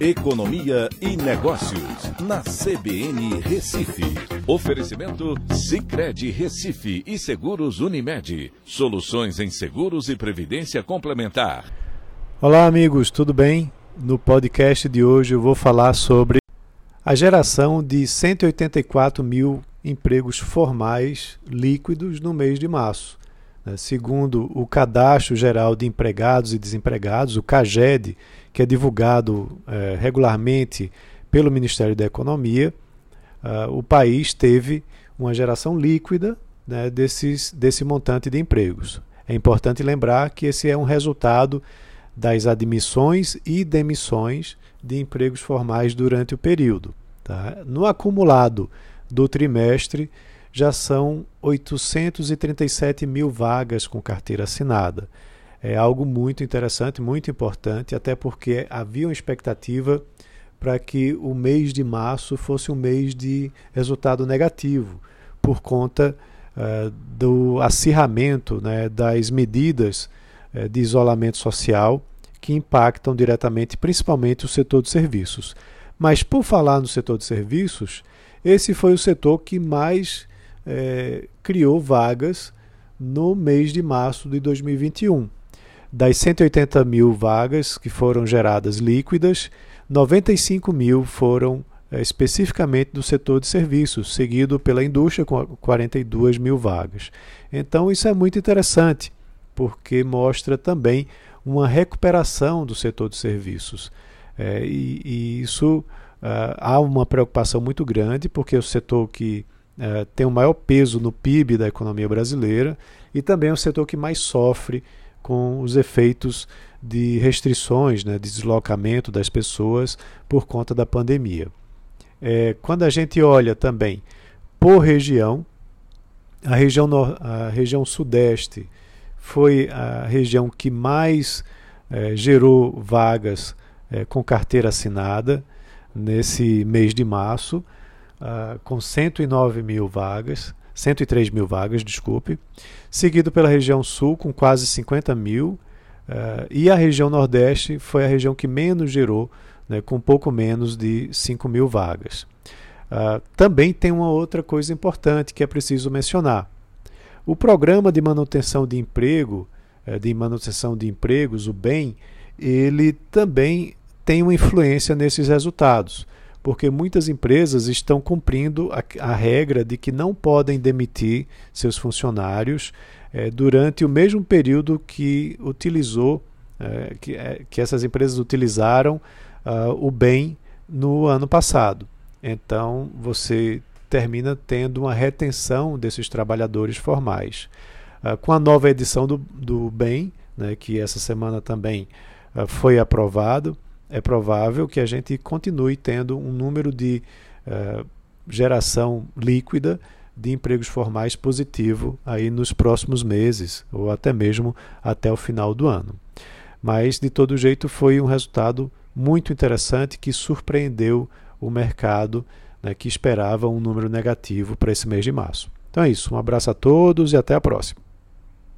Economia e Negócios, na CBN Recife. Oferecimento Cicred Recife e Seguros Unimed. Soluções em seguros e previdência complementar. Olá, amigos, tudo bem? No podcast de hoje eu vou falar sobre a geração de 184 mil empregos formais líquidos no mês de março. Né? Segundo o Cadastro Geral de Empregados e Desempregados, o CAGED, que é divulgado é, regularmente pelo Ministério da Economia, uh, o país teve uma geração líquida né, desses, desse montante de empregos. É importante lembrar que esse é um resultado das admissões e demissões de empregos formais durante o período. Tá? No acumulado do trimestre, já são 837 mil vagas com carteira assinada. É algo muito interessante, muito importante, até porque havia uma expectativa para que o mês de março fosse um mês de resultado negativo, por conta uh, do acirramento né, das medidas uh, de isolamento social que impactam diretamente, principalmente, o setor de serviços. Mas, por falar no setor de serviços, esse foi o setor que mais é, criou vagas no mês de março de 2021. Das 180 mil vagas que foram geradas líquidas, 95 mil foram é, especificamente do setor de serviços, seguido pela indústria com 42 mil vagas. Então, isso é muito interessante, porque mostra também uma recuperação do setor de serviços. É, e, e, isso uh, há uma preocupação muito grande, porque o setor que é, tem o maior peso no PIB da economia brasileira e também é o setor que mais sofre com os efeitos de restrições, né, de deslocamento das pessoas por conta da pandemia. É, quando a gente olha também por região, a região, a região sudeste foi a região que mais é, gerou vagas é, com carteira assinada nesse mês de março uh, com 109 mil vagas, 103 mil vagas, desculpe, seguido pela região sul com quase 50 mil, uh, e a região nordeste foi a região que menos gerou, né, com pouco menos de 5 mil vagas. Uh, também tem uma outra coisa importante que é preciso mencionar. O programa de manutenção de emprego, eh, de manutenção de empregos, o BEM, ele também tem uma influência nesses resultados porque muitas empresas estão cumprindo a, a regra de que não podem demitir seus funcionários é, durante o mesmo período que utilizou, é, que, é, que essas empresas utilizaram uh, o bem no ano passado. Então você termina tendo uma retenção desses trabalhadores formais. Uh, com a nova edição do, do bem, né, que essa semana também uh, foi aprovado, é provável que a gente continue tendo um número de uh, geração líquida de empregos formais positivo aí nos próximos meses ou até mesmo até o final do ano. Mas de todo jeito foi um resultado muito interessante que surpreendeu o mercado né, que esperava um número negativo para esse mês de março. Então é isso, um abraço a todos e até a próxima.